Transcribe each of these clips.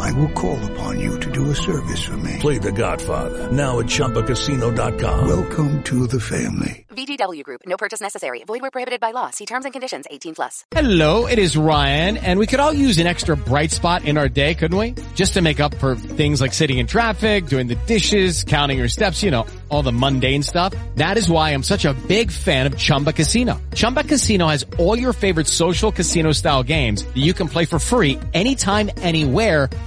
I will call upon you to do a service for me. Play The Godfather now at ChumbaCasino.com. Welcome to the family. VGW Group. No purchase necessary. Void where prohibited by law. See terms and conditions. 18 plus. Hello, it is Ryan, and we could all use an extra bright spot in our day, couldn't we? Just to make up for things like sitting in traffic, doing the dishes, counting your steps, you know, all the mundane stuff. That is why I'm such a big fan of Chumba Casino. Chumba Casino has all your favorite social casino style games that you can play for free anytime, anywhere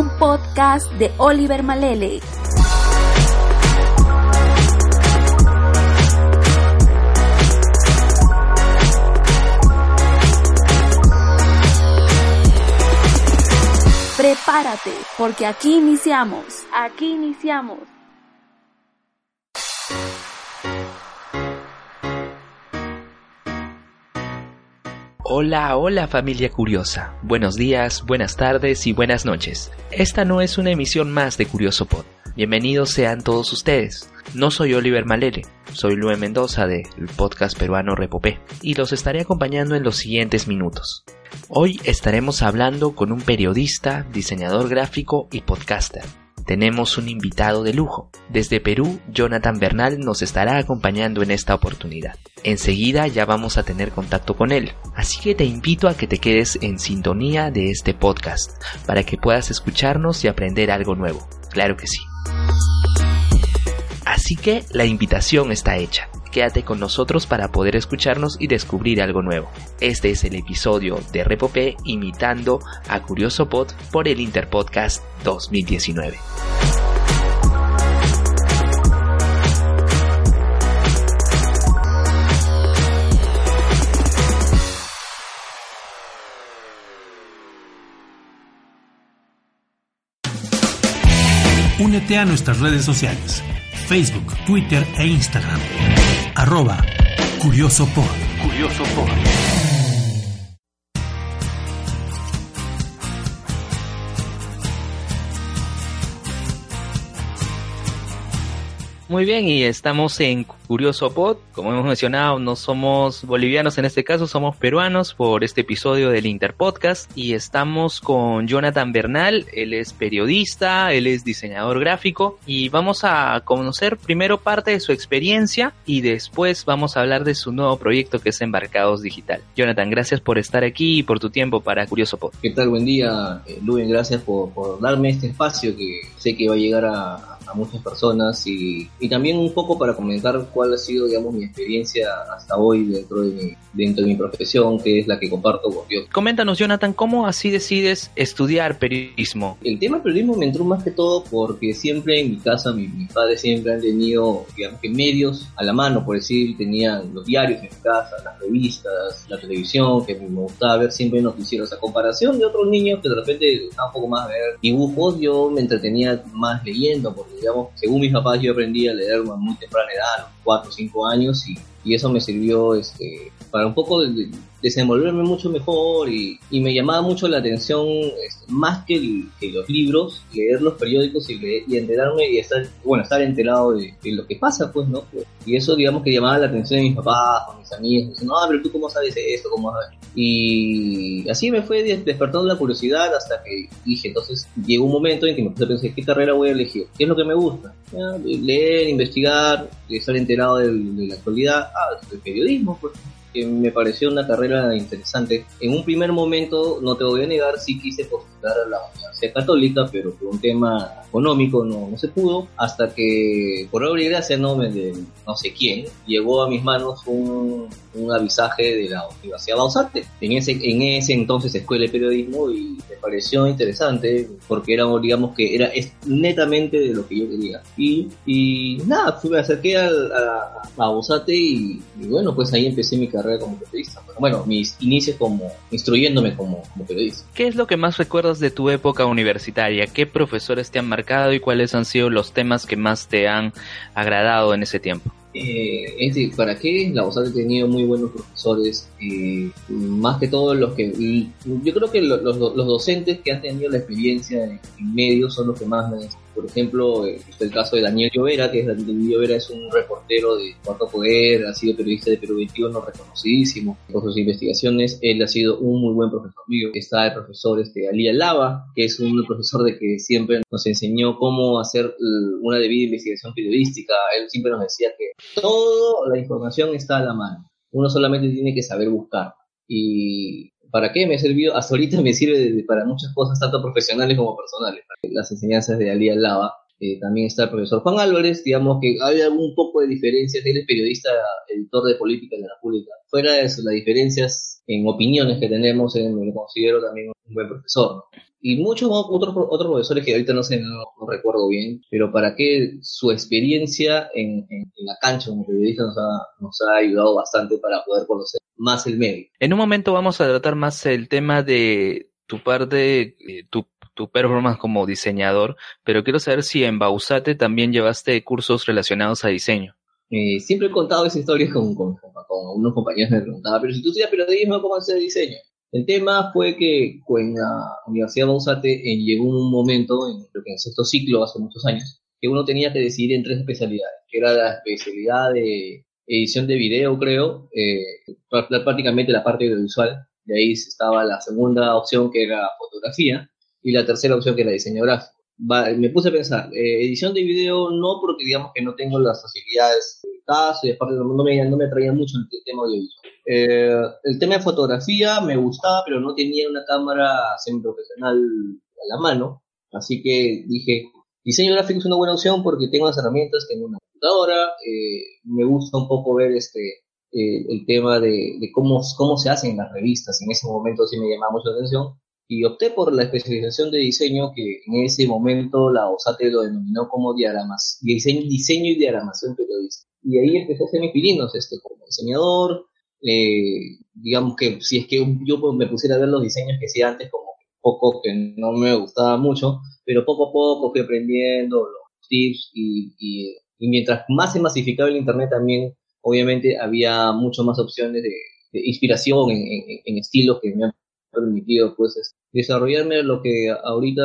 Un podcast de Oliver Malele. Prepárate, porque aquí iniciamos. Aquí iniciamos. Hola, hola familia curiosa. Buenos días, buenas tardes y buenas noches. Esta no es una emisión más de Curioso Pod. Bienvenidos sean todos ustedes. No soy Oliver Malele, soy Lue Mendoza del podcast peruano Repopé y los estaré acompañando en los siguientes minutos. Hoy estaremos hablando con un periodista, diseñador gráfico y podcaster. Tenemos un invitado de lujo. Desde Perú, Jonathan Bernal nos estará acompañando en esta oportunidad. Enseguida ya vamos a tener contacto con él, así que te invito a que te quedes en sintonía de este podcast para que puedas escucharnos y aprender algo nuevo. Claro que sí. Así que la invitación está hecha. Quédate con nosotros para poder escucharnos y descubrir algo nuevo. Este es el episodio de Repopé imitando a Curioso Pod por el Interpodcast 2019. Únete a nuestras redes sociales, Facebook, Twitter e Instagram. Arroba Curioso Pod. Curioso Pod. Muy bien, y estamos en Curioso Pod. Como hemos mencionado, no somos bolivianos en este caso, somos peruanos por este episodio del Interpodcast. Y estamos con Jonathan Bernal, él es periodista, él es diseñador gráfico. Y vamos a conocer primero parte de su experiencia y después vamos a hablar de su nuevo proyecto que es Embarcados Digital. Jonathan, gracias por estar aquí y por tu tiempo para Curioso Pod. ¿Qué tal? Buen día, eh, Luen. Gracias por darme este espacio que sé que va a llegar a, a muchas personas y, y, también un poco para comentar cuál ha sido, digamos, mi experiencia hasta hoy dentro de mi, dentro de mi profesión, que es la que comparto con Dios. Coméntanos, Jonathan, ¿cómo así decides estudiar periodismo? El tema del periodismo me entró más que todo porque siempre en mi casa, mi, mis padres siempre han tenido, digamos, que medios a la mano, por decir, tenían los diarios en mi casa, las revistas, la televisión, que me gustaba ver siempre noticieros a comparación de otros niños que de repente estaban un poco más a ver dibujos, yo me entretenía más leyendo, porque según mis papás yo aprendí a leer a muy temprana edad, a los 4 o 5 años, y, y, eso me sirvió este, para un poco de, desenvolverme mucho mejor y, y me llamaba mucho la atención, más que, el- que los libros, leer los periódicos y, leer- y enterarme y estar, bueno, estar enterado de, lo que pasa, pues, ¿no? Y eso, digamos, que llamaba la atención de mis papás, o mis amigos, diciendo, ah, pero tú cómo sabes esto, cómo sabes. Y así me fue des- despertando la curiosidad hasta que dije, entonces llegó un momento en que me puse a pensar, ¿qué carrera voy a elegir? ¿Qué es lo que me gusta? Leer, investigar, estar enterado de, la actualidad, ah, el periodismo, pues que me pareció una carrera interesante. En un primer momento, no te voy a negar, sí quise postular a la Universidad Católica, pero por un tema económico no, no se pudo, hasta que, por obra y gracia, no, no sé quién, llegó a mis manos un, un avisaje de la Universidad Bausarte, en ese, en ese entonces Escuela de Periodismo, y me pareció interesante, porque era, digamos que era netamente de lo que yo quería. Y, y nada, fui, me acerqué a, a Bausate y, bueno, pues ahí empecé mi carrera como periodista. Bueno, mis inicios como, instruyéndome como periodista. ¿Qué es lo que más recuerdas de tu época universitaria? ¿Qué profesores te han marcado y cuáles han sido los temas que más te han agradado en ese tiempo? Eh, es ¿para qué? La USAT ha tenido muy buenos profesores, eh, más que todo los que... Yo creo que lo- los, los docentes que han tenido la experiencia en, medios son los que más. Por ejemplo, el caso de Daniel Llovera, que es Daniel Llovera es un reportero de Cuarto Poder, ha sido periodista de Perú 21, reconocidísimo por sus investigaciones. Él ha sido un muy buen profesor mío. Está el profesor este, Alía Lava, que es un profesor de que siempre nos enseñó cómo hacer eh, una debida investigación periodística. Él siempre nos decía que toda la información está a la mano. Uno solamente tiene que saber buscar. Y ¿para qué me ha servido? Hasta ahorita me sirve de- para muchas cosas, tanto profesionales como personales. Las enseñanzas de Alía Lava. Eh, también está el profesor Juan Álvarez, digamos que hay algún poco de diferencias. Él es periodista, editor de política de la República. Fuera de las diferencias en opiniones que tenemos, eh, me lo considero también un buen profesor. Y muchos otros, otros profesores que ahorita no sé, no, no recuerdo bien, pero para que su experiencia en, en- en la cancha como periodista nos ha, nos ha ayudado bastante para poder conocer más el medio. En un momento vamos a tratar más el tema de tu parte, eh, tu, tu performance como diseñador, pero quiero saber si en Bausate también llevaste cursos relacionados a diseño. Eh, siempre he contado esa historia con, con, con- con unos compañeros me preguntaban, pero si tú estudias periodismo, ¿cómo hacer diseño? El tema fue que con la Universidad de Bausate eh, llegó un momento, en, creo que en el sexto ciclo, hace muchos años, que uno tenía que decidir en tres especialidades, que era la especialidad de edición de video, creo, eh, prá- prácticamente la parte audiovisual, de ahí estaba la segunda opción que era fotografía, y la tercera opción que era diseño gráfico. Me puse a pensar, eh, edición de video no porque digamos que no tengo las facilidades del caso y aparte no me, no me atraía mucho el tema audiovisual. Eh, el tema de fotografía me gustaba, pero no tenía una cámara semiprofesional a la mano, así que dije, diseño gráfico es una buena opción porque tengo las herramientas, tengo una computadora, eh, me gusta un poco ver este eh, el tema de, de cómo, cómo se hacen las revistas, en ese momento sí me llamaba mucho la atención, y opté por la especialización de diseño que en ese momento la OSATE lo denominó como diagramas, diseño, diseño y diagramación periodística. Y ahí empecé a hacer mis pininos, este, como diseñador, eh, digamos que si es que yo me pusiera a ver los diseños que hacía antes, como poco que no me gustaba mucho, pero poco a poco fui aprendiendo los tips y, y, mientras más se masificaba el internet también, obviamente había mucho más opciones de, inspiración en, en, en estilos que me han permitido pues es- desarrollarme lo que ahorita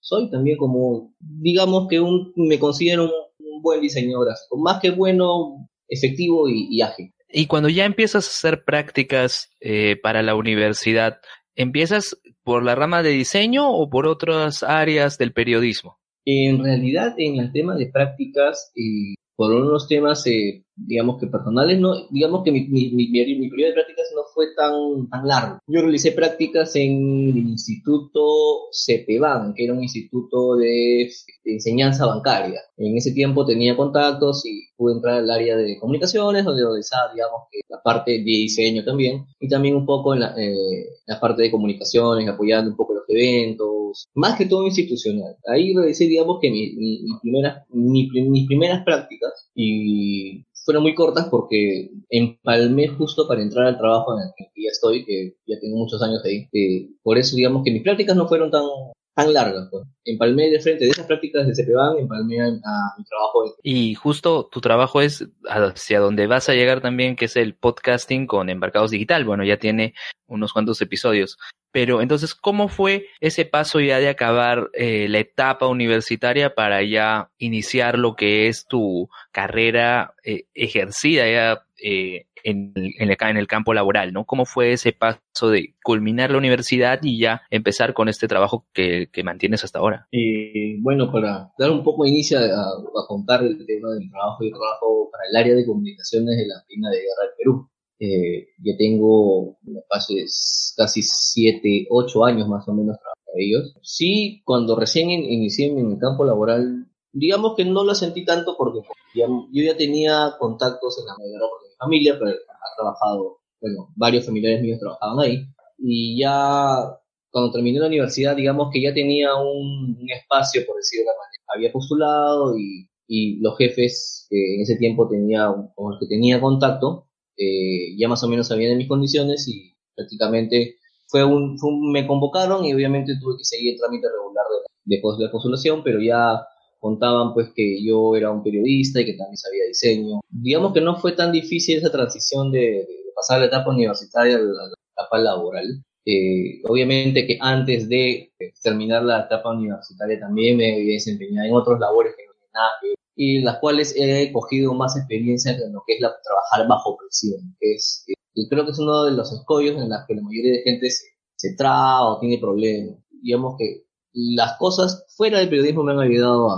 soy también como digamos que un me considero un, un buen diseñador gráfico más que bueno efectivo y, y ágil Y cuando ya empiezas a hacer prácticas eh, para la universidad, ¿empiezas por la rama de diseño o por otras áreas del periodismo? en realidad en el tema de prácticas eh, por unos temas eh, digamos que personales no digamos que mi, mi, mi, mi- periodo de prácticas no fue tan tan largo. Yo realicé prácticas en el instituto CEPEBAN que era un instituto de, de enseñanza bancaria. En ese tiempo tenía contactos y pude entrar al área de comunicaciones donde realizaba digamos que la parte de diseño también y también un poco en la, eh, la parte de comunicaciones apoyando un poco los eventos más que todo institucional ahí realicé digamos que mi, mi, mis primeras mi, mis primeras prácticas y fueron muy cortas porque empalmé justo para entrar al trabajo en el que ya estoy, que ya tengo muchos años ahí. Eh, por eso digamos que mis prácticas no fueron tan, tan largas. Pues. Empalmé de frente de esas prácticas de CPBAN, empalmé a, a mi trabajo. Y justo tu trabajo es hacia donde vas a llegar también, que es el podcasting con Embarcados Digital. Bueno, ya tiene unos cuantos episodios. Pero entonces, ¿cómo fue ese paso ya de acabar eh, la etapa universitaria para ya iniciar lo que es tu carrera eh, ejercida ya eh, en, en, el, en, el, campo laboral, ¿no? ¿Cómo fue ese paso de culminar la universidad y ya empezar con este trabajo que, mantienes hasta ahora? Eh, bueno, para dar un poco de inicio a, a, contar el tema del trabajo, yo trabajo para el área de comunicaciones de la Marina de Guerra del Perú. Eh, yo tengo de casi 7, 8 años más o menos trabajando ellos. Sí, cuando recién inicié en el campo laboral, digamos que no lo sentí tanto porque ya, yo ya tenía contactos en la guerra familia, pero ha trabajado, bueno, varios familiares míos trabajaban ahí. Y ya cuando terminé la universidad, digamos que ya tenía un, un espacio, por decirlo de la manera. Había postulado y, y los jefes que en ese tiempo tenía, con los que tenía contacto, eh, ya más o menos sabían de mis condiciones y prácticamente fue me convocaron y obviamente tuve que seguir el trámite regular de, de, de postulación, pero ya contaban pues que yo era un periodista y que también sabía diseño. Digamos que no fue tan difícil esa transición de, pasar la etapa universitaria a la, etapa laboral. Eh, obviamente que antes de terminar la etapa universitaria también me había desempeñado en otras labores que y las cuales he cogido más experiencia en lo que es la, trabajar bajo presión, que es, que creo que es uno de los escollos en los que la mayoría de gente se, se traba o tiene problemas. Digamos que las cosas fuera del periodismo me han ayudado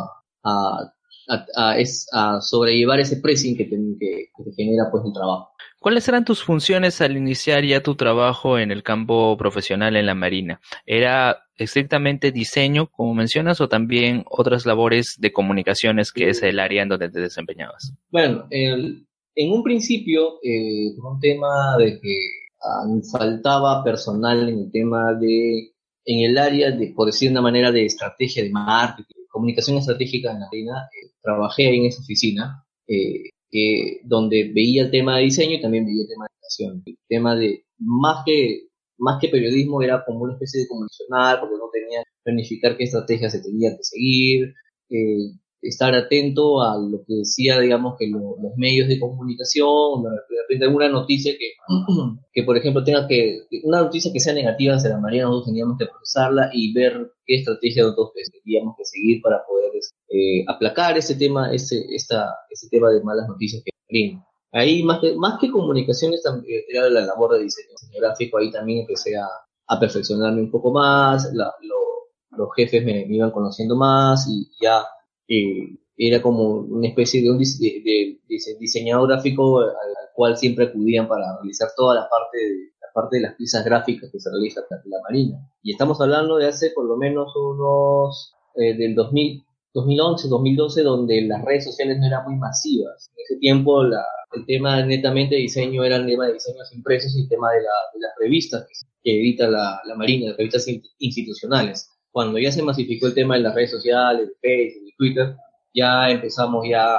a, a, a, es, a sobrellevar ese pressing que te, que, que genera pues el trabajo. ¿Cuáles eran tus funciones al iniciar ya tu trabajo en el campo profesional en la Marina? ¿Era estrictamente diseño, como mencionas, o también otras labores de comunicaciones, que es el área en donde te desempeñabas? Bueno, el, en un principio, eh, un tema de que uh, faltaba personal en el tema de, en el área de, por decir de una manera, de estrategia de marketing, comunicación estratégica en la Marina, eh, trabajé en esa oficina. Eh, eh, donde veía el tema de diseño y también veía el tema de educación. El tema de, más que, más que periodismo, era como una especie de comunicacional, porque no tenía que planificar qué estrategias se tenía que seguir, eh, estar atento a lo que decía, digamos, que lo, los medios de comunicación, de repente alguna noticia que, que, por ejemplo, tenga que, una noticia que sea negativa hacia la Marina, nosotros teníamos que procesarla y ver qué estrategia nosotros teníamos que seguir para poder eh, aplacar ese tema, ese, esta, ese tema de malas noticias que Marina. Ahí, más que, más que comunicaciones, era la labor de diseño gráfico, ahí también empecé a, a perfeccionarme un poco más, la, lo, los jefes me, me, iban conociendo más y ya eh, era como una especie de un de diseñador gráfico al, al, cual siempre acudían para realizar toda la parte de, la parte de las piezas gráficas que se realizan en la Marina. Y estamos hablando de hace por lo menos unos eh, del 2000, 2011, 2012, donde las redes sociales no eran muy masivas. En ese tiempo la, el tema netamente de diseño era el tema de diseños impresos y el tema de, la, de las revistas que edita la, la Marina, las revistas institucionales. Cuando ya se masificó el tema de las redes sociales, Facebook, de Twitter, ya empezamos ya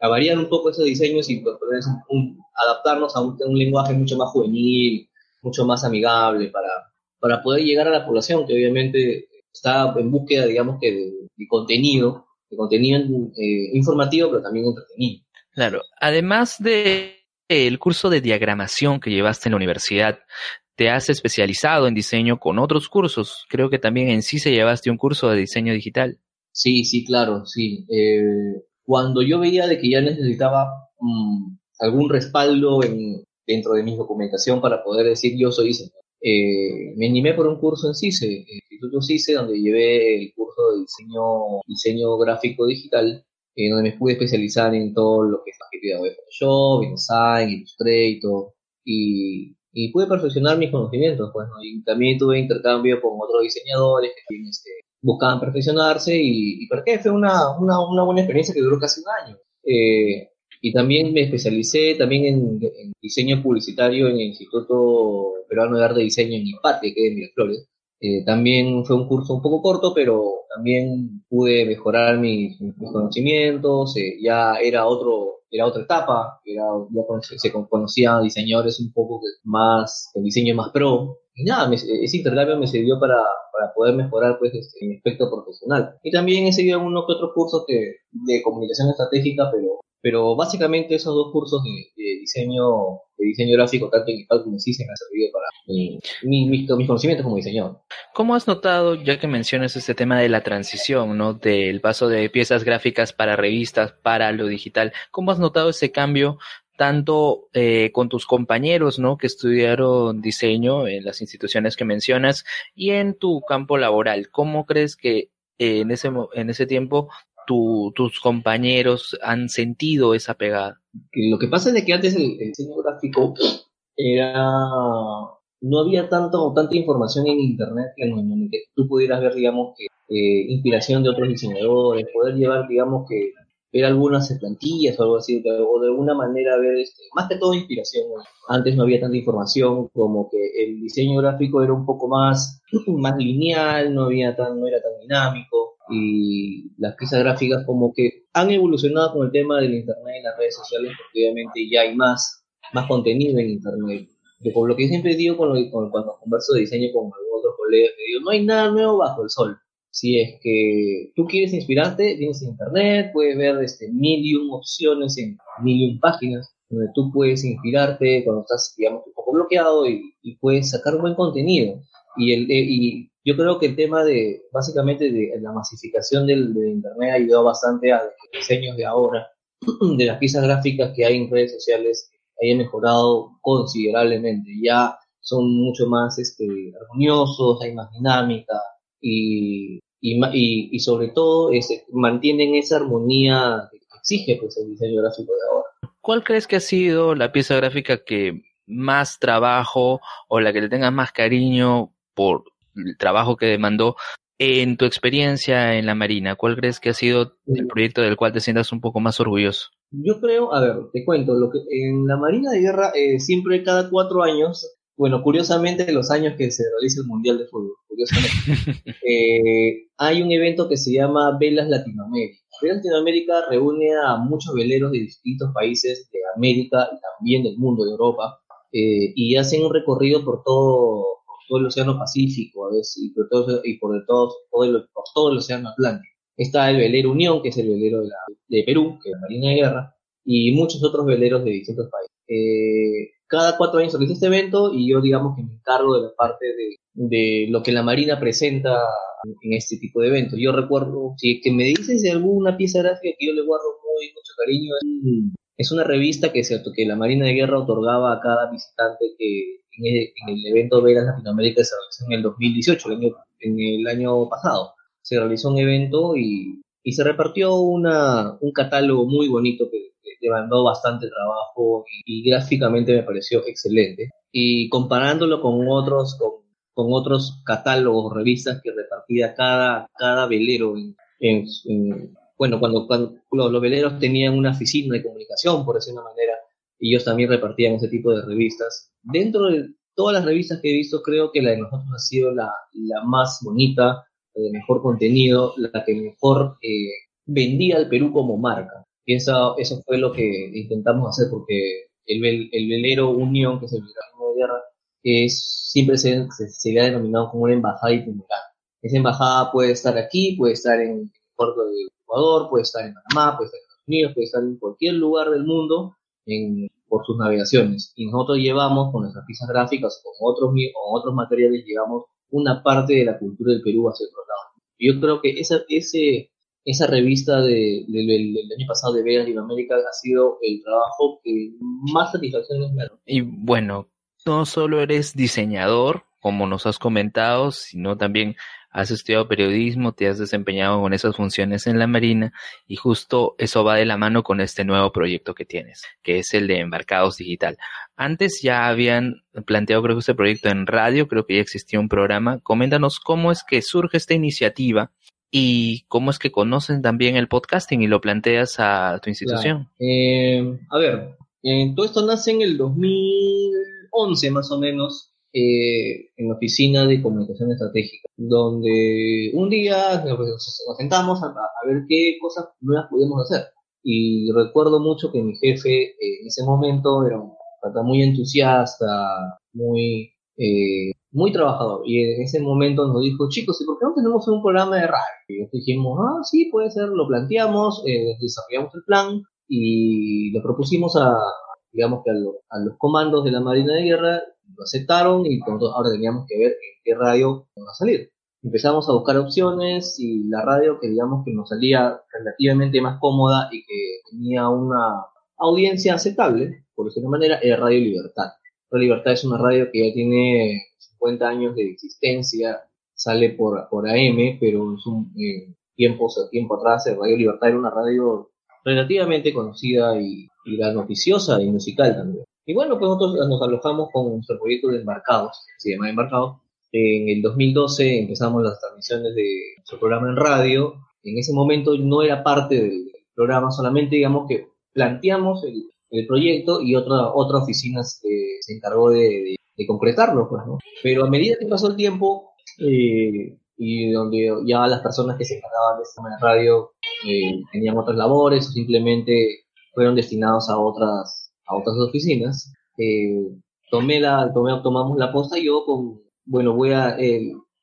a variar un poco esos diseños y pues, un, adaptarnos a un, un, lenguaje mucho más juvenil, mucho más amigable para, para poder llegar a la población que obviamente está en búsqueda, digamos que de, contenido, de contenido eh, informativo, pero también entretenido. Claro, además de el curso de diagramación que llevaste en la universidad, te has especializado en diseño con otros cursos. Creo que también en sí se llevaste un curso de diseño digital. Sí, sí, claro, sí. Eh, cuando yo veía de que ya necesitaba um, algún respaldo en, dentro de mi documentación para poder decir yo soy diseñador, eh, me animé por un curso en CICE, Instituto CICE, donde llevé el curso de diseño, diseño gráfico digital, donde me pude especializar en todo lo que es la de Photoshop, InDesign, Illustrator, y, y pude perfeccionar mis conocimientos, pues, y también tuve intercambio con otros diseñadores que este, buscaban perfeccionarse, y, y para qué fue una, una, buena experiencia que duró casi un año. Eh, y también me especialicé también en, diseño publicitario en el Instituto Peruano de Arte y Diseño en IPATE, que es en Miraflores. Eh, también fue un curso un poco corto, pero también pude mejorar mis, mis conocimientos, eh, ya era otro, era otra etapa, era, ya se conocían diseñadores un poco más, el diseño más pro, y nada, ese intercambio me sirvió para, para poder mejorar pues este, mi aspecto profesional. Y también he seguido algunos que otros cursos que, de comunicación estratégica, pero, pero básicamente esos dos cursos de, diseño de diseño gráfico, tanto en IPAD como en CIS, me han servido para mi, mi, mis, conocimientos como diseñador. ¿Cómo has notado, ya que mencionas este tema de la transición, ¿no? del paso de piezas gráficas para revistas, para lo digital, cómo has notado ese cambio tanto eh, con tus compañeros, ¿no? Que estudiaron diseño en las instituciones que mencionas y en tu campo laboral. ¿Cómo crees que eh, en ese en ese tiempo tu, tus compañeros han sentido esa pegada? Lo que pasa es que antes el, diseño gráfico era no había tanto tanta información en internet en que tú pudieras ver digamos que eh, inspiración de otros diseñadores poder llevar digamos que ver algunas plantillas o algo así, o de alguna manera ver, este, más que todo inspiración. Antes no había tanta información, como que el diseño gráfico era un poco más, más lineal, no, había tan, no era tan dinámico, y las piezas gráficas como que han evolucionado con el tema del internet y las redes sociales, porque obviamente ya hay más, más contenido en internet. Que por lo que siempre digo cuando converso de diseño con algunos otros colegas, digo, no hay nada nuevo bajo el sol si es que tú quieres inspirarte, tienes internet, puedes ver este, million opciones en million páginas donde tú puedes inspirarte cuando estás, digamos, un poco bloqueado y, puedes sacar un buen contenido. Y, el, eh, y yo creo que el tema de, básicamente, de la masificación del, Internet ha ayudado bastante a los diseños de ahora, de las piezas gráficas que hay en redes sociales, hayan mejorado considerablemente. Ya son mucho más este, armoniosos, hay más dinámica y y, sobre todo ese, mantienen esa armonía que exige pues, el diseño gráfico de ahora. ¿Cuál crees que ha sido la pieza gráfica que más trabajo o la que le tengas más cariño por el trabajo que demandó en tu experiencia en la Marina? ¿Cuál crees que ha sido el proyecto del cual te sientas un poco más orgulloso? Yo creo, a ver, te cuento, lo que en la Marina de Guerra eh, siempre cada cuatro años bueno, curiosamente, los años que se realiza el Mundial de Fútbol, curiosamente, eh, hay un evento que se llama Velas Latinoamérica. Velas Latinoamérica reúne a muchos veleros de distintos países de América y también del mundo, de Europa, eh, y hacen un recorrido por todo, todo el Océano Pacífico, veces, y por todo, y por, todo, el, por todo el Océano Atlántico. Está el velero Unión, que es el velero de, la, de Perú, que es la Marina de Guerra, y muchos otros veleros de distintos países. Eh, cada cuatro años realiza este evento y yo digamos que me encargo de la parte de, de lo que la Marina presenta en este tipo de eventos. Yo recuerdo, si que me dices de alguna pieza gráfica que yo le guardo muy mucho cariño, es, una revista que, cierto, que la Marina de Guerra otorgaba a cada visitante que en el, evento Vegas Latinoamérica se realizó en el 2018, el año, en el año pasado. Se realizó un evento y, y se repartió una, un catálogo muy bonito que demandó bastante trabajo y, gráficamente me pareció excelente. Y comparándolo con otros, con, con otros catálogos, revistas que repartía cada, cada velero en, bueno, cuando, cuando los, veleros tenían una oficina de comunicación, por decir una manera, ellos también repartían ese tipo de revistas. Dentro de todas las revistas que he visto, creo que la de nosotros ha sido la, la más bonita, la de mejor contenido, la que mejor eh, vendía al Perú como marca. Y eso, eso fue lo que intentamos hacer porque el, el velero Unión, que es el velero de guerra, es, siempre se, se, le ha denominado como una embajada itinerante. Esa embajada puede estar aquí, puede estar en el puerto de Ecuador, puede estar en Panamá, puede estar en Estados Unidos, puede estar en cualquier lugar del mundo en, por sus navegaciones. Y nosotros llevamos con nuestras piezas gráficas con otros, con otros materiales, llevamos una parte de la cultura del Perú hacia otro lado. Yo creo que esa, ese, esa revista del año pasado de Vega Latinoamérica ha sido el trabajo que más satisfacción me ha dado. Y bueno, no solo eres diseñador, como nos has comentado, sino también has estudiado periodismo, te has desempeñado con esas funciones en la Marina y justo eso va de la mano con este nuevo proyecto que tienes, que es el de Embarcados Digital. Antes ya habían planteado creo que este proyecto en radio, creo que ya existía un programa. Coméntanos cómo es que surge esta iniciativa y cómo es que conocen también el podcasting y lo planteas a tu institución. Eh, a ver, eh, todo esto nace en el 2011 más o menos, eh, en la oficina de comunicación estratégica, donde un día nos, sentamos a, ver qué cosas nuevas podíamos hacer. y recuerdo mucho que mi jefe eh, en ese momento era un pata muy entusiasta, muy, eh, muy trabajador. Y en ese momento nos dijo, chicos, ¿y por qué no tenemos un programa de radio? Y dijimos, ah, sí, puede ser, lo planteamos, eh, desarrollamos el plan y lo propusimos a, digamos que a, a, los comandos de la Marina de Guerra, lo aceptaron y ahora teníamos que ver en qué radio iba a salir empezamos a buscar opciones y la radio que digamos que nos salía relativamente más cómoda y que tenía una audiencia aceptable, por decirlo de manera, era Radio Libertad. Radio Libertad es una radio que ya tiene 50 años de existencia, sale por, por AM, pero eh, tiempo, tiempo atrás Radio Libertad era una radio relativamente conocida y, y la noticiosa y musical también. Y bueno, pues nosotros nos alojamos con nuestro proyecto de Embarcados, se llama Embarcados, en el 2012 empezamos las transmisiones de nuestro programa en radio. En ese momento no era parte del programa, solamente digamos que planteamos el, proyecto y otra, otra oficina se, encargó de, concretarlo. Pues. Pero a medida que pasó el tiempo eh, y donde ya las personas que se encargaban de de radio eh, tenían otras labores o simplemente fueron destinados a otras, a otras oficinas, eh, tomé la, tomé, tomamos la posta yo con bueno, voy a...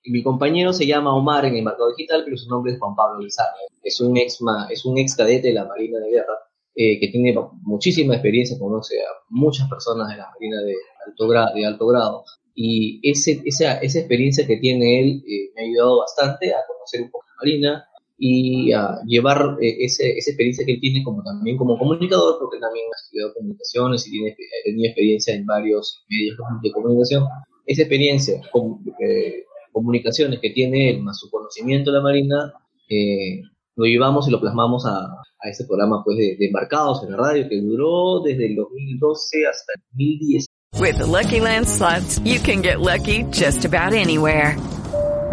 mi compañero se llama Omar en el mercado digital, pero su nombre es Juan Pablo Lizarra. Es un ex, es un ex cadete de la Marina de Guerra, eh, que tiene muchísima experiencia, conoce a muchas personas de la Marina de alto, grado, de alto grado. Y ese, esa, esa experiencia que tiene él eh, me ha ayudado bastante a conocer un poco la Marina y a llevar eh, ese, esa experiencia que él tiene como también como comunicador, porque también ha estudiado comunicaciones y tiene, ha tenido experiencia en varios medios de comunicación esa experiencia, con, eh, comunicaciones que tiene él, más su conocimiento de la Marina, eh, lo llevamos y lo plasmamos a, a ese programa pues de, de, embarcados en la radio que duró desde el 2012 hasta el 2010. With the Lucky Land slots, you can get lucky just about anywhere.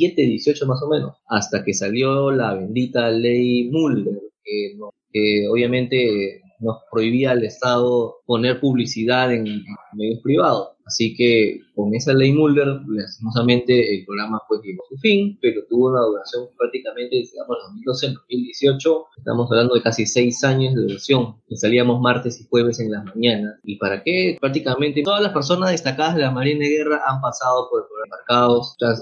17, 18 más o menos, hasta que salió la bendita ley Mulder, que, que obviamente nos prohibía al Estado poner publicidad en medios privados. Así que con esa ley Mulder, lastimosamente el programa pues llegó a su fin, pero tuvo una duración prácticamente, digamos, 2012 en 2018. Estamos hablando de casi seis años de duración. Salíamos martes y jueves en las mañanas. ¿Y para qué? Prácticamente todas las personas destacadas de la Marina de Guerra han pasado por el programa.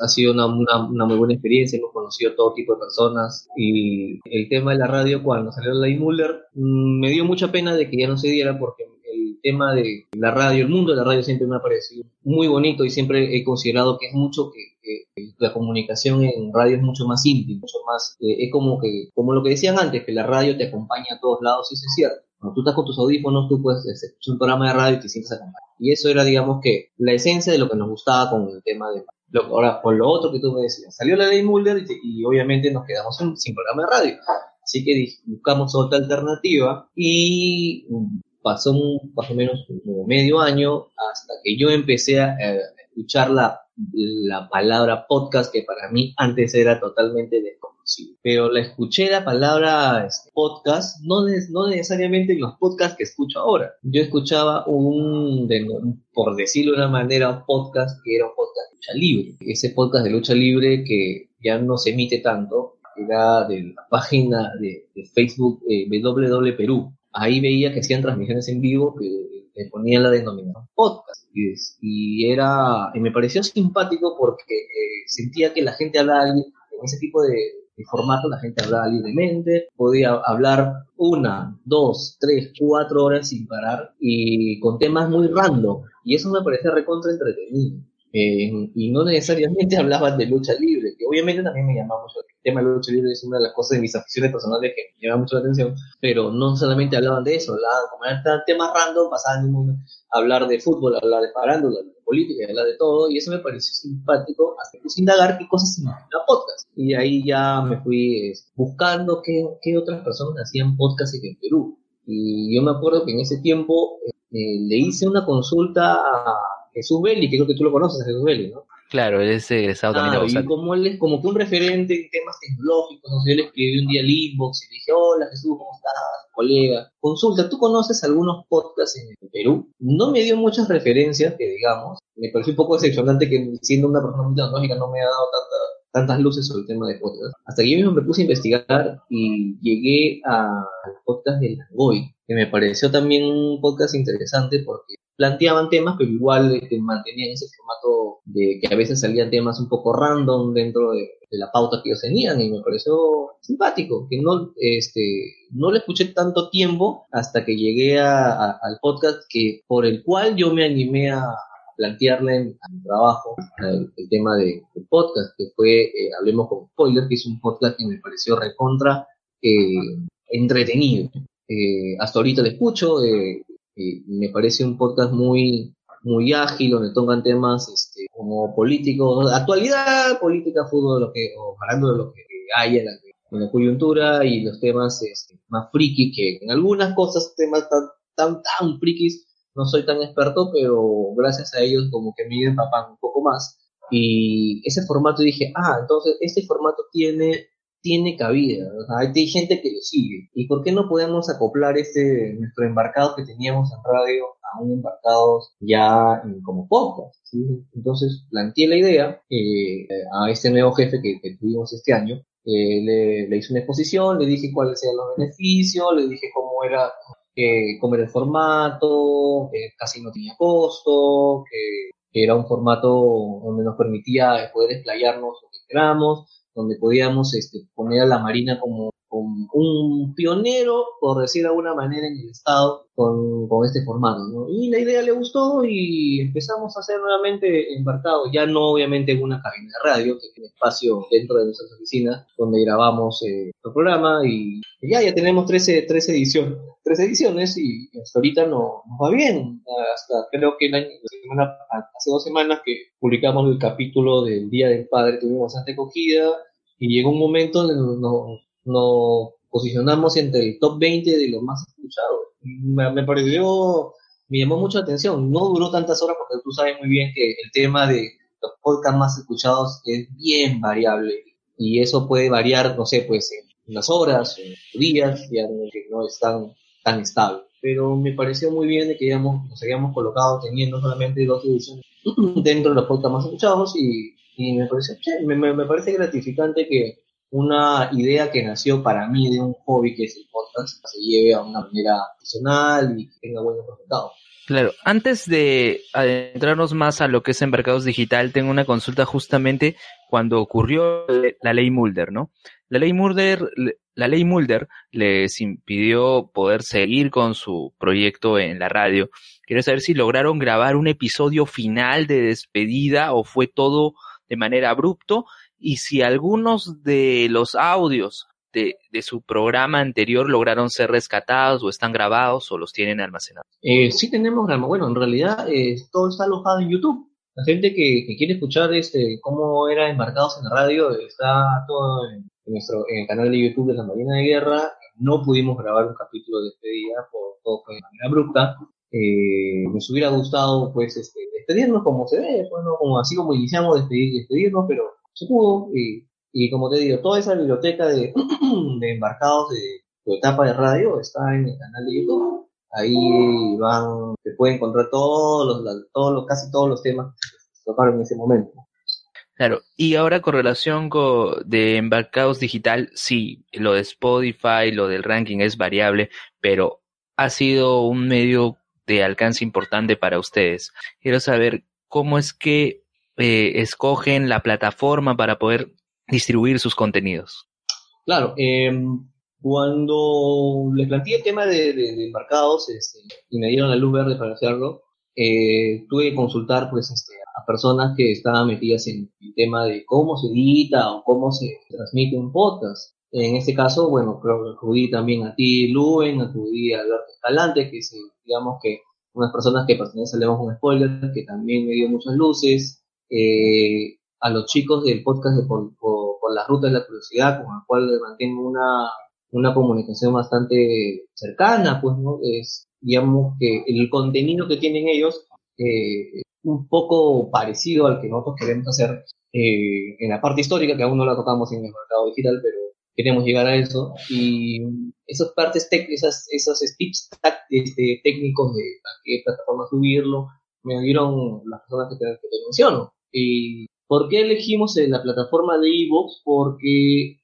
Ha sido una, muy buena experiencia, hemos conocido todo tipo de personas. Y el tema de la radio, cuando salió la ley Mulder, mmm, me dio mucha pena de que ya no se diera porque el tema de la radio, el mundo de la radio siempre me ha parecido muy bonito y siempre he considerado que es mucho que, que la comunicación en radio es mucho más íntima, mucho más, eh, es como que, como lo que decían antes, que la radio te acompaña a todos lados y eso es cierto. Cuando tú estás con tus audífonos, tú puedes escuchar un programa de radio y te sientes acompañado. Y eso era, digamos, que la esencia de lo que nos gustaba con el tema de lo, ahora, con lo otro que tú me decías, salió la ley Mulder y, te, y obviamente nos quedamos sin, sin programa de radio. Así que buscamos otra alternativa y pasó un, más o menos como medio año hasta que yo empecé a, escuchar la, la, palabra podcast que para mí antes era totalmente desconocido. Pero la escuché la palabra este, podcast, no, no necesariamente en los podcasts que escucho ahora. Yo escuchaba un, por decirlo de una manera, un podcast que era un podcast de lucha libre. Ese podcast de lucha libre que ya no se emite tanto, era de la página de, de Facebook eh, WW Perú ahí veía que hacían transmisiones en vivo que, ponían la denominación podcast. Y, era, y me pareció simpático porque eh, sentía que la gente hablaba en ese tipo de, de, formato, la gente hablaba libremente, podía hablar una, dos, tres, cuatro horas sin parar y con temas muy random. Y eso me parecía recontra entretenido. Eh, y no necesariamente hablaban de lucha libre, que obviamente también me llamaba mucho. El tema de lucha libre es una de las cosas de mis aficiones personales que me llama mucho la atención, pero no solamente hablaban de eso, hablaban como eran temas random, pasaban en hablar de fútbol, hablar de farándula, de política, hablar de todo, y eso me pareció simpático, hasta que a indagar qué cosas significa podcast. Y ahí ya me fui buscando qué, qué otras personas hacían podcast en Perú. Y yo me acuerdo que en ese tiempo eh, eh, le hice una consulta a Jesús Belli, que creo que tú lo conoces, a Jesús Belli, ¿no? Claro, él es egresado también de y como él es como que un referente en temas tecnológicos, entonces yo le escribí un día al inbox y le dije, hola Jesús, ¿cómo estás? Colega, consulta, ¿tú conoces algunos podcasts en Perú? No me dio muchas referencias, que digamos, me pareció un poco decepcionante que siendo una persona muy tecnológica no me ha dado tantas luces sobre el tema de podcast. Hasta que yo mismo me puse a investigar y llegué al podcast de Langoy, que me pareció también un podcast interesante porque planteaban temas, pero igual este, mantenían ese formato de que a veces salían temas un poco random dentro de, la pauta que ellos tenían y me pareció simpático, que no, este, no le escuché tanto tiempo hasta que llegué al podcast que, por el cual yo me animé a plantearle a mi trabajo el, tema de, del podcast, que fue eh, Hablemos con Spoiler, que es un podcast que me pareció recontra eh, entretenido. Eh, hasta ahorita lo escucho, eh, me parece un podcast muy, muy ágil, donde tocan temas este, como políticos, actualidad, política, fútbol, que, hablando de lo que hay en la, coyuntura y los temas este, más friki, que en algunas cosas, temas tan, tan, tan frikis, no soy tan experto, pero gracias a ellos como que me he empapando un poco más. Y ese formato dije, ah, entonces este formato tiene tiene cabida. hay gente que lo sigue. ¿Y por qué no podemos acoplar este nuestro embarcado que teníamos en radio a un embarcado ya como podcast? Entonces planteé la idea eh, a este nuevo jefe que, tuvimos este año. Eh, le, hice una exposición, le dije cuáles eran los beneficios, le dije cómo era eh, cómo era el formato, que casi no tenía costo, que, que, era un formato donde nos permitía poder explayarnos lo que queramos donde podíamos este, poner a la Marina como, un pionero, por decir de alguna manera, en el Estado con, este formato. ¿no? Y la idea le gustó y empezamos a hacer nuevamente embarcado, ya no obviamente en una cabina de radio, que es un espacio dentro de nuestras oficinas donde grabamos eh, el programa y ya, ya tenemos 13, 13 ediciones, tres ediciones y hasta ahorita no, nos va bien. Hasta creo que hace dos semanas que publicamos el capítulo del Día del Padre, tuvimos bastante acogida y llegó un momento donde nos, nos, posicionamos entre el top 20 de los más escuchados. Me, pareció, me llamó mucho la atención. No duró tantas horas porque tú sabes muy bien que el tema de los podcasts más escuchados es bien variable y eso puede variar, no sé, pues en unas horas, en días, ya que no es tan, tan estable. Pero me pareció muy bien de que nos habíamos colocado teniendo solamente dos ediciones dentro de los podcasts más escuchados y y me parece, me, me, parece gratificante que una idea que nació para mí de un hobby que es el podcast se lleve a una manera profesional y tenga buenos resultados. Claro, antes de adentrarnos más a lo que es embarcados digital, tengo una consulta justamente cuando ocurrió la ley Mulder, ¿no? La ley Mulder, la ley Mulder les impidió poder seguir con su proyecto en la radio. Quiero saber si lograron grabar un episodio final de despedida o fue todo de manera abrupto y si algunos de los audios de, de, su programa anterior lograron ser rescatados o están grabados o los tienen almacenados. Eh, sí tenemos bueno, en realidad eh, todo está alojado en YouTube. La gente que, quiere escuchar este cómo era embarcados en la radio está todo en, nuestro en el canal de YouTube de la Marina de Guerra. No pudimos grabar un capítulo de despedida por todo fue de manera abrupta. Eh, nos hubiera gustado pues este, despedirnos como se ve, pues, como, así como iniciamos despedir, despedirnos, pero y, como te digo, toda esa biblioteca de, de embarcados de tu etapa de radio está en el canal de YouTube. Ahí van, se puede encontrar todos los, todos los, casi todos los temas que se tocaron en ese momento. Claro, y ahora con relación con, de embarcados digital, sí, lo de Spotify, lo del ranking es variable, pero ha sido un medio de alcance importante para ustedes. Quiero saber cómo es que eh, escogen la plataforma para poder distribuir sus contenidos. Claro, em, cuando les planteé el tema de, embarcados este, y me dieron la luz verde para hacerlo, eh, tuve que consultar pues este, a personas que estaban metidas en el tema de cómo se edita o cómo se transmite un podcast. En este caso, bueno, acudí también a ti, Luen, acudí a Alberto Escalante, que es, digamos que, unas personas que pertenecen a Leemos un Spoiler, que también me dio muchas luces, eh, a los chicos del podcast de por, por, las rutas de la curiosidad, con el cual mantengo una, una comunicación bastante cercana, pues, ¿no? Es, digamos que el contenido que tienen ellos eh, un poco parecido al que nosotros queremos hacer eh, en la parte histórica, que aún no la tocamos en el mercado digital, pero queremos llegar a eso. Y esas partes técnicas, esos tips este, técnicos de a qué plataforma subirlo, me dieron las personas que te menciono. Y ¿Por qué elegimos la plataforma de Evox? Porque eh,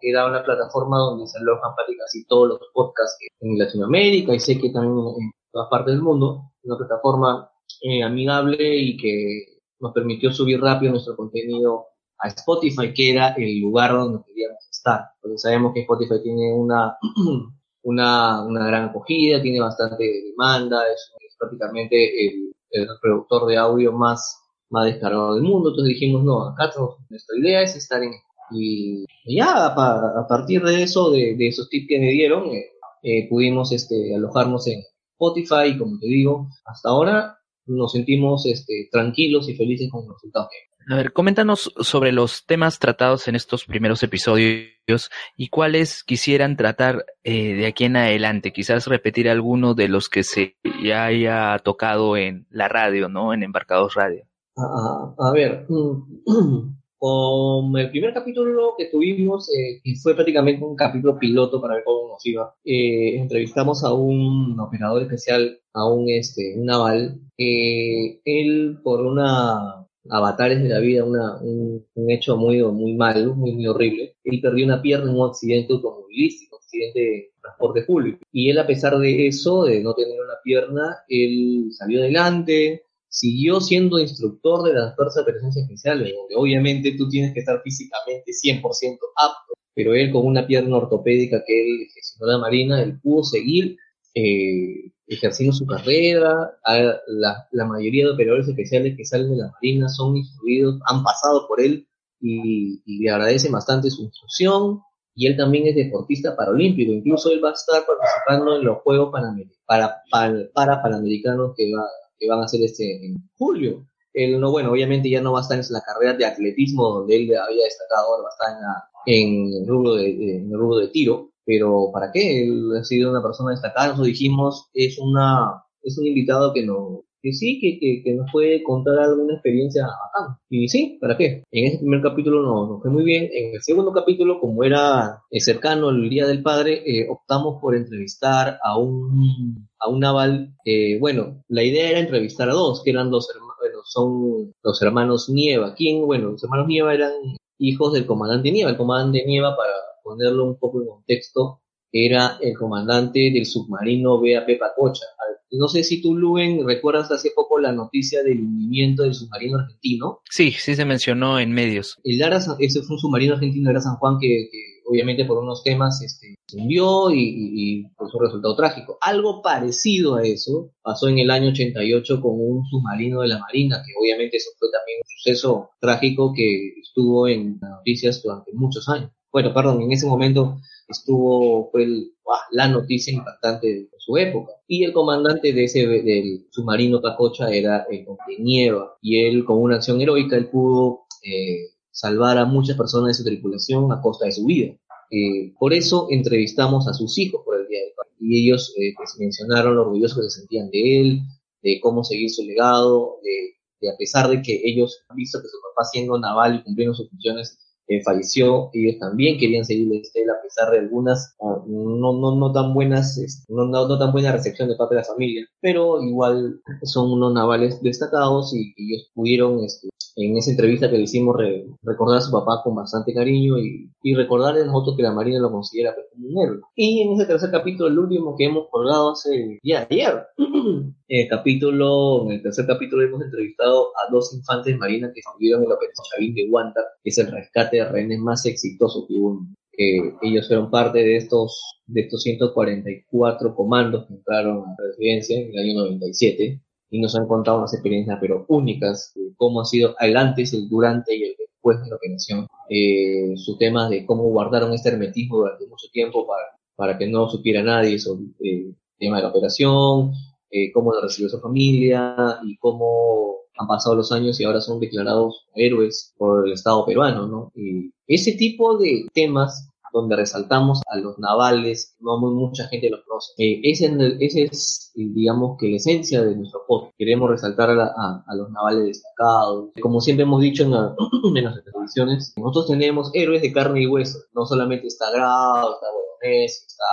era una plataforma donde se alojan casi todos los podcasts en Latinoamérica y sé que también en todas partes del mundo. Una plataforma eh, amigable y que nos permitió subir rápido nuestro contenido a Spotify, que era el lugar donde queríamos estar. Porque sabemos que Spotify tiene una, una, gran acogida, tiene bastante demanda, es, prácticamente el, el reproductor de audio más más descargado del mundo. Entonces dijimos, no, acá nuestra idea es estar en... Y, ya a, partir de eso, de, esos tips que me dieron, eh, eh, pudimos este, alojarnos en Spotify y como te digo, hasta ahora nos sentimos este, tranquilos y felices con los resultados. A ver, coméntanos sobre los temas tratados en estos primeros episodios y cuáles quisieran tratar eh, de aquí en adelante. Quizás repetir alguno de los que se ya haya tocado en la radio, ¿no? En Embarcados Radio. A, a, ver, con el primer capítulo que tuvimos, eh, y fue prácticamente un capítulo piloto para ver cómo nos iba, eh, entrevistamos a un operador especial, a un, este, un naval, eh, él por una avatares de la vida, una, un, hecho muy, muy malo, muy, muy horrible, él perdió una pierna en un accidente automovilístico, un accidente de transporte público, y él a pesar de eso, de no tener una pierna, él salió adelante, siguió siendo instructor de las fuerzas de presencia especiales, donde obviamente tú tienes que estar físicamente 100% apto, pero él con una pierna ortopédica que él ejerció en la Marina, él pudo seguir eh, ejerciendo su carrera. La, la, mayoría de operadores especiales que salen de la Marina son instruidos, han pasado por él y, le agradecen bastante su instrucción. Y él también es deportista paralímpico, incluso él va a estar participando en los Juegos Panamericanos, para, Panamericanos que va que van a hacer este en julio. Él no, bueno, obviamente ya no va a estar en la carrera de atletismo donde él había destacado, ahora va a estar en, el rubro de, en el rubro de tiro, pero ¿para qué? Él ha sido una persona destacada, nosotros dijimos, es una, es un invitado que no, que sí, que, que, nos puede contar alguna experiencia bacán. Y sí, ¿para qué? En ese primer capítulo nos, fue muy bien. En el segundo capítulo, como era eh, cercano el Día del Padre, eh, optamos por entrevistar a un, a un naval. Eh, bueno, la idea era entrevistar a dos, que eran dos hermanos, bueno, son los hermanos Nieva. ¿Quién? Bueno, los hermanos Nieva eran hijos del comandante Nieva. El comandante Nieva, para ponerlo un poco en contexto, era el comandante del submarino BAP Pacocha, no sé si tú, Luen, recuerdas hace poco la noticia del hundimiento del submarino argentino. Sí, sí se mencionó en medios. El Lara, ese fue un submarino argentino, era San Juan, que, obviamente por unos temas este, se hundió y, y, por su resultado trágico. Algo parecido a eso pasó en el año 88 con un submarino de la Marina, que obviamente eso fue también un suceso trágico que estuvo en las noticias durante muchos años. Bueno, perdón, en ese momento estuvo, fue la noticia impactante de su época. Y el comandante de ese, del submarino Pacocha era el de Nieva, y él con una acción heroica, él pudo eh, salvar a muchas personas de su tripulación a costa de su vida. Eh, por eso entrevistamos a sus hijos por el Día del Padre, y ellos eh, pues, mencionaron lo orgullosos que se sentían de él, de cómo seguir su legado, de, de a pesar de que ellos han visto que su papá siendo naval y cumpliendo sus funciones falleció, ellos también querían seguir la estela a pesar de algunas ah, no, no, no tan buenas, no, no, tan buena recepción de parte de la familia, pero igual son unos navales destacados y, ellos pudieron este, en esa entrevista que le hicimos recordar a su papá con bastante cariño y, y a nosotros que la Marina lo considera pues, como un héroe. Y en ese tercer capítulo, el último que hemos colgado hace ya ayer, el capítulo, en el tercer capítulo hemos entrevistado a dos infantes marinas que estuvieron en la operación Chavín de Guanta, que es el rescate de rehenes más exitoso que hubo. ellos fueron parte de estos, de estos 144 comandos que entraron a la residencia en el año 97 y nos han contado unas experiencias pero únicas de cómo ha sido el antes, el durante y el después de la operación. Eh, su tema de cómo guardaron este hermetismo durante mucho tiempo para, para que no supiera nadie sobre eh, el tema de la operación, eh, cómo lo recibió su familia y cómo han pasado los años y ahora son declarados héroes por el Estado peruano, ¿no? Y ese tipo de temas donde resaltamos a los navales, no muy, mucha gente los conoce. Eh, ese, ese, es, digamos, que la esencia de nuestro podcast. Queremos resaltar a, a, los navales destacados. Como siempre hemos dicho en, en las televisiones, nosotros tenemos héroes de carne y hueso. No solamente está Grau, está Bolognesi, está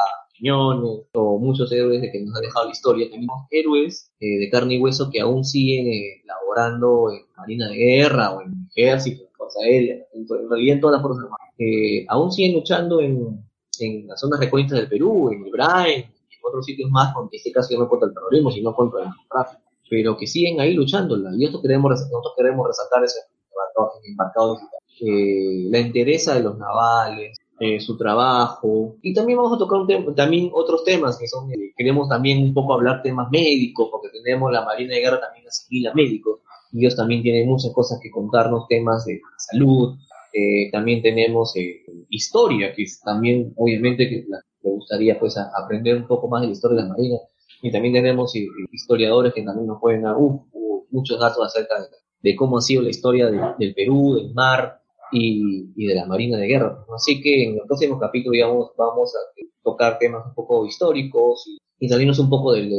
O muchos héroes de que nos ha dejado la historia. Tenemos héroes eh, de carne y hueso que aún siguen eh, laborando en Marina de Guerra o en Ejército, en Fuerza Aérea, en, realidad en todas las Fuerzas Armadas. Eh, aún siguen luchando en, en las zonas recónditas del Perú, en Ibrahim, y en otros sitios más, en este caso no contra el terrorismo, sino contra el narcotráfico, pero que siguen ahí luchándola. Y esto queremos, nosotros queremos resaltar eso en el embarcado digital. Eh, la entereza de los navales, eh, su trabajo. Y también vamos a tocar un también otros temas que son, eh, queremos también un poco hablar temas médicos, porque tenemos la Marina de Guerra también asimila médicos. Y ellos también tienen muchas cosas que contarnos, temas de salud. Eh, también tenemos historia, que también obviamente que me gustaría pues aprender un poco más de la historia de la Marina. Y también tenemos historiadores que también nos pueden dar muchos datos acerca de, cómo ha sido la historia del Perú, del mar, y, y, de la Marina de Guerra. Así que en el próximo capítulo digamos, vamos a tocar temas un poco históricos y, y salirnos un poco del,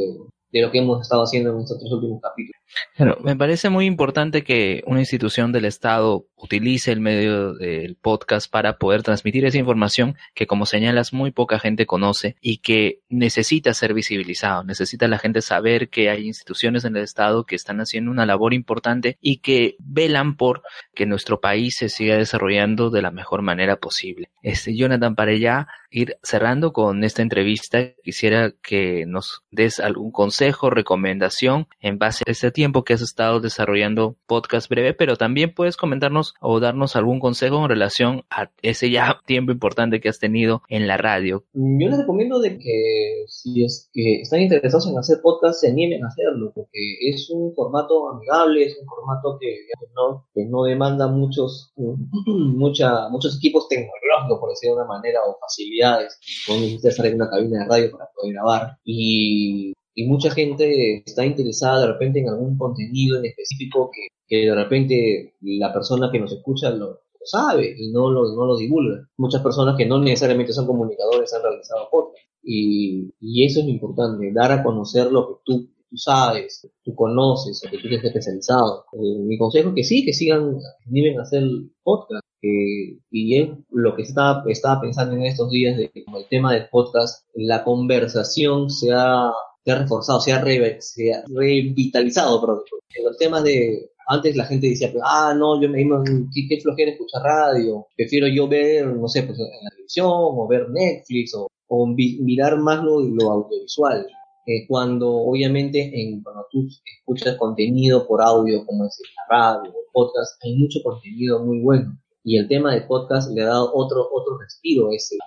de lo que hemos estado haciendo en estos últimos capítulos. Bueno, me parece muy importante que una institución del Estado utilice el medio del podcast para poder transmitir esa información que, como señalas, muy poca gente conoce y que necesita ser visibilizado. Necesita la gente saber que hay instituciones en el Estado que están haciendo una labor importante y que velan por que nuestro país se siga desarrollando de la mejor manera posible. Este Jonathan, para ya ir cerrando con esta entrevista, quisiera que nos des algún consejo, recomendación en base a este tiempo que has estado desarrollando podcast breve, pero también puedes comentarnos o darnos algún consejo en relación a ese ya tiempo importante que has tenido en la radio. Yo les recomiendo de que si es que están interesados en hacer podcast, se animen a hacerlo, porque es un formato amigable, es un formato que, no, que no demanda muchos, mucha, muchos equipos tecnológicos, por decirlo de una manera, o facilidades. No necesitas estar en una cabina de radio para poder grabar. Y y mucha gente está interesada de repente en algún contenido en específico que, que de repente la persona que nos escucha lo, sabe y no lo, no lo divulga. Muchas personas que no necesariamente son comunicadores han realizado podcast. Y, y eso es lo importante, dar a conocer lo que tú, tú sabes, tú conoces, lo que tú estás especializado. Eh, mi consejo es que sí, que sigan, deben hacer podcast. Eh, y es lo que estaba, estaba pensando en estos días de como el tema del podcast, la conversación se ha se ha reforzado, se ha, revitalizado, perdón. En los temas de, antes la gente decía, ah, no, yo me qué, qué flojera escuchar radio, prefiero yo ver, no sé, pues en la televisión, o ver Netflix, o, o mirar más lo, lo audiovisual. Eh, cuando obviamente en, cuando tú escuchas contenido por audio, como es la radio o podcast, hay mucho contenido muy bueno. Y el tema de podcast le ha dado otro, otro respiro ese,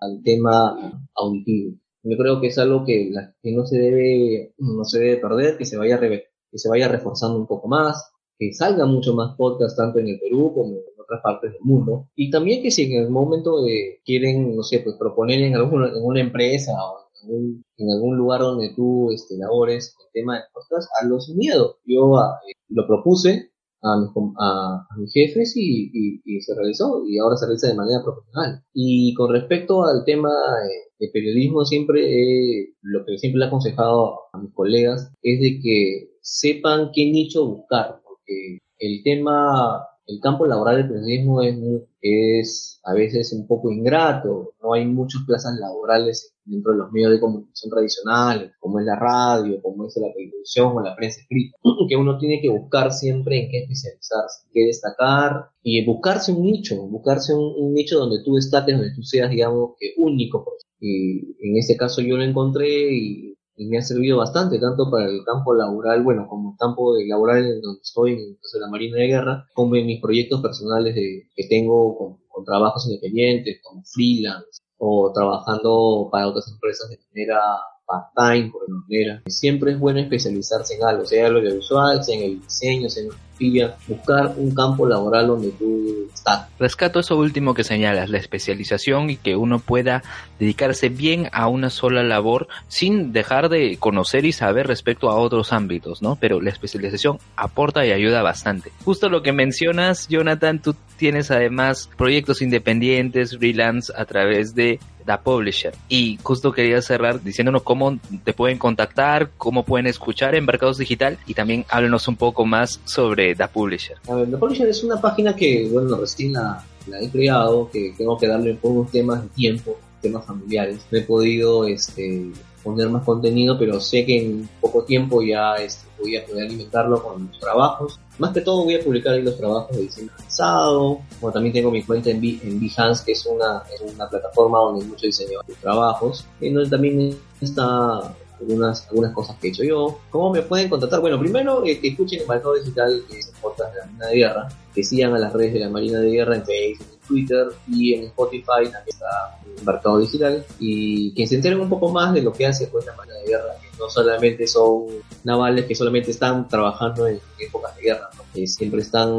al tema auditivo. Yo creo que es algo que, que no se debe, no se debe perder, que se vaya que se vaya reforzando un poco más, que salga mucho más podcast tanto en el Perú como en otras partes del mundo. Y también que si en el momento de quieren, no sé, pues proponer en alguna, en una empresa o en algún, lugar donde tú este, labores el tema de podcast, hazlo sin miedo. Yo ah, eh, lo propuse a, a, mis jefes y, y, se realizó y ahora se realiza de manera profesional. Y con respecto al tema eh, de periodismo, siempre eh, lo que siempre le he aconsejado a mis colegas es de que sepan qué nicho buscar, porque el tema el campo laboral del periodismo es, es a veces un poco ingrato, no hay muchas plazas laborales dentro de los medios de comunicación tradicionales, como es la radio, como es la televisión o la prensa escrita, que uno tiene que buscar siempre en qué especializarse, qué destacar y buscarse un nicho, buscarse un, nicho donde tú destaques, donde tú seas, digamos, único. Y en este caso yo lo encontré y y me ha servido bastante, tanto para el campo laboral, bueno, como el campo laboral en donde estoy, en el caso de la Marina de Guerra, como en mis proyectos personales de, que tengo con, trabajos independientes, como freelance, o trabajando para otras empresas de manera part-time, por manera. Siempre es bueno especializarse en algo, sea en lo audiovisual, sea en el diseño, sea pilla buscar un campo laboral donde tú estás. Rescato eso último que señalas, la especialización y que uno pueda dedicarse bien a una sola labor sin dejar de conocer y saber respecto a otros ámbitos, ¿no? Pero la especialización aporta y ayuda bastante. Justo lo que mencionas, Jonathan, tú tienes además proyectos independientes, freelance a través de The Publisher. Y justo quería cerrar diciéndonos cómo te pueden contactar, cómo pueden escuchar en Mercados Digital y también háblenos un poco más sobre The Publisher. A ver, The Publisher es una página que, bueno, recién la, la he creado, que tengo que darle por unos temas de tiempo, temas familiares. No he podido este, poner más contenido, pero sé que en poco tiempo ya este, voy a poder alimentarlo con los trabajos. Más que todo voy a publicar ahí los trabajos de diseño avanzado. Bueno, también tengo mi cuenta en, en Behance, que es una, es una plataforma donde hay muchos diseñadores de trabajos. En donde también está algunas, algunas cosas que he hecho yo. ¿Cómo me pueden contactar? Bueno, primero eh, que escuchen el Mercado Digital, que es el de la Marina de Guerra, que sigan a las redes de la Marina de Guerra en Facebook, en Twitter y en Spotify también está Mercado Digital y que se enteren un poco más de lo que hace pues la Marina de Guerra, no solamente son navales que solamente están trabajando en épocas de guerra, ¿no? que siempre están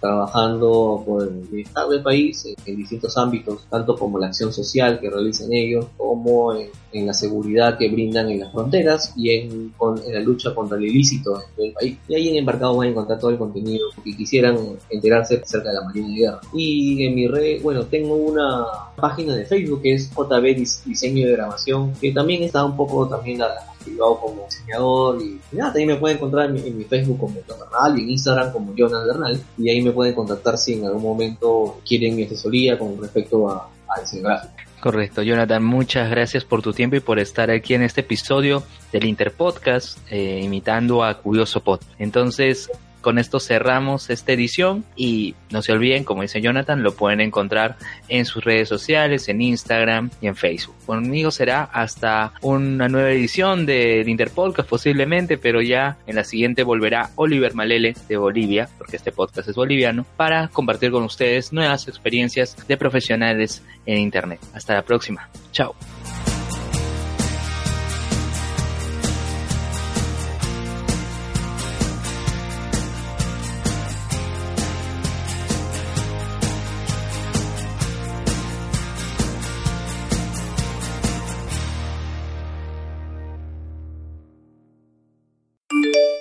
trabajando por el bienestar del país en, en, distintos ámbitos, tanto como la acción social que realizan ellos, como en, en la seguridad que brindan en las fronteras y en, con, en la lucha contra el ilícito en el país. Y ahí en Embarcado van a encontrar todo el contenido que quisieran enterarse acerca de la Marina de Guerra. Y en mi red, bueno, tengo una página de Facebook que es JB Diseño de Grabación, que también está un poco también activado como diseñador y, nada, también me pueden encontrar en mi, en mi Facebook como John Bernal y en Instagram como Jonas Bernal y ahí me pueden contactar si en algún momento quieren mi asesoría con respecto a, a diseño gráfico. Correcto, Jonathan, muchas gracias por tu tiempo y por estar aquí en este episodio del Interpodcast, eh, imitando a Curioso Pod. Entonces, con esto cerramos esta edición y no se olviden, como dice Jonathan, lo pueden encontrar en sus redes sociales, en Instagram y en Facebook. Conmigo será hasta una nueva edición del Interpodcast posiblemente, pero ya en la siguiente volverá Oliver Malele de Bolivia, porque este podcast es boliviano, para compartir con ustedes nuevas experiencias de profesionales en Internet. Hasta la próxima. Chao.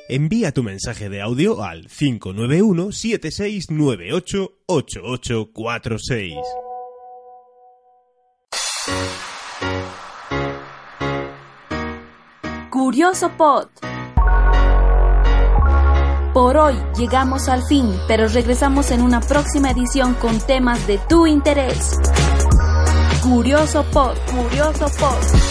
Envía tu mensaje de audio al 591-7698-8846. Curioso Pod. Por hoy llegamos al fin, pero regresamos en una próxima edición con temas de tu interés. Curioso Pod, Curioso Pod.